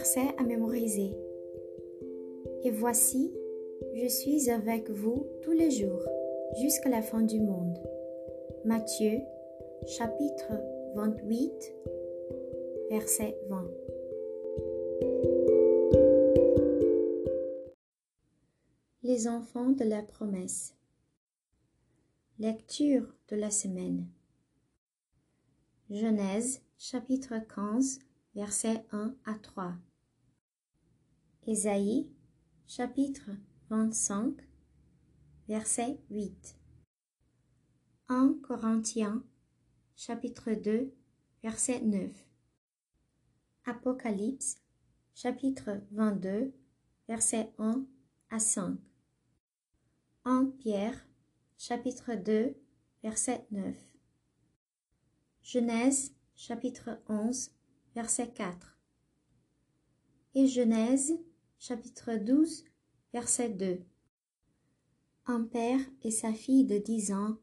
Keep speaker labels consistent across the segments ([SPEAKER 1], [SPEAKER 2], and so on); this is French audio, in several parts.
[SPEAKER 1] Verset à mémoriser. Et voici, je suis avec vous tous les jours, jusqu'à la fin du monde. Matthieu, chapitre 28, verset 20. Les enfants de la promesse. Lecture de la semaine. Genèse, chapitre 15, versets 1 à 3. Ésaïe, chapitre 25, verset 8. 1 Corinthiens, chapitre 2, verset 9. Apocalypse, chapitre 22, verset 1 à 5. 1 Pierre, chapitre 2, verset 9. Genèse, chapitre 11, verset 4. Et Genèse, chapitre 12, verset 2. Un père et sa fille de dix ans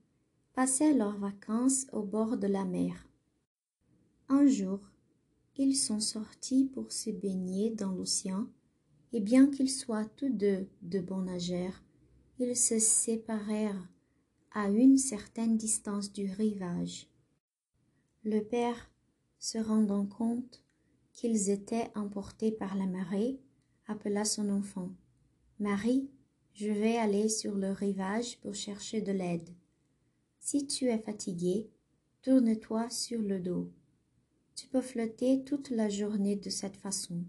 [SPEAKER 1] passaient leurs vacances au bord de la mer. Un jour, ils sont sortis pour se baigner dans l'océan, et bien qu'ils soient tous deux de bons nageurs, ils se séparèrent à une certaine distance du rivage. Le père, se rendant compte qu'ils étaient emportés par la marée, appela son enfant. Marie, je vais aller sur le rivage pour chercher de l'aide. Si tu es fatigué, tourne-toi sur le dos. Tu peux flotter toute la journée de cette façon.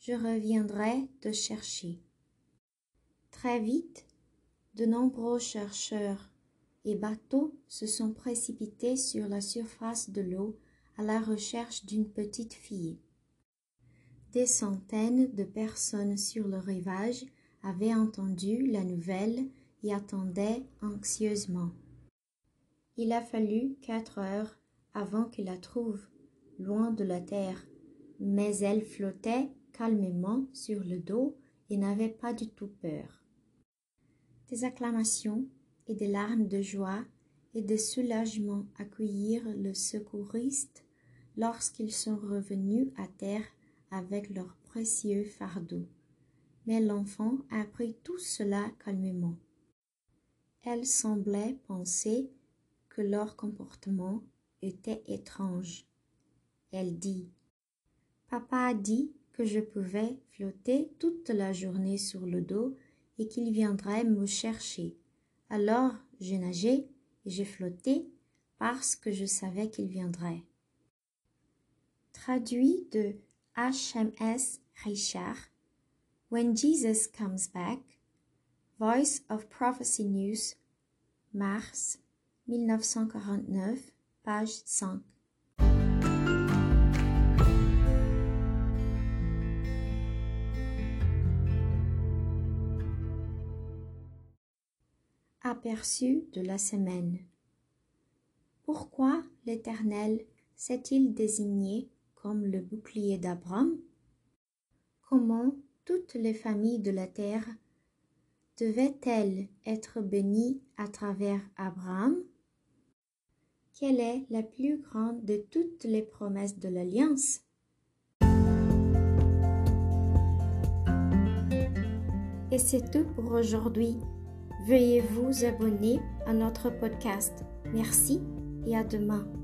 [SPEAKER 1] Je reviendrai te chercher. Très vite, de nombreux chercheurs et bateaux se sont précipités sur la surface de l'eau à la recherche d'une petite fille. Des centaines de personnes sur le rivage avaient entendu la nouvelle et attendaient anxieusement. Il a fallu quatre heures avant qu'il la trouve, loin de la terre, mais elle flottait calmement sur le dos et n'avait pas du tout peur. Des acclamations et des larmes de joie et de soulagement accueillirent le secouriste lorsqu'ils sont revenus à terre avec leur précieux fardeau. Mais l'enfant a pris tout cela calmement. Elle semblait penser que leur comportement était étrange. Elle dit Papa a dit que je pouvais flotter toute la journée sur le dos et qu'il viendrait me chercher. Alors j'ai nagé et j'ai flotté parce que je savais qu'il viendrait. Traduit de HMS Richard. When Jesus Comes Back. Voice of Prophecy News. Mars 1949, page 5. Aperçu de la semaine. Pourquoi l'Éternel s'est-il désigné comme le bouclier d'Abraham Comment toutes les familles de la terre devaient-elles être bénies à travers Abraham? Quelle est la plus grande de toutes les promesses de l'Alliance? Et c'est tout pour aujourd'hui. Veuillez vous abonner à notre podcast. Merci et à demain.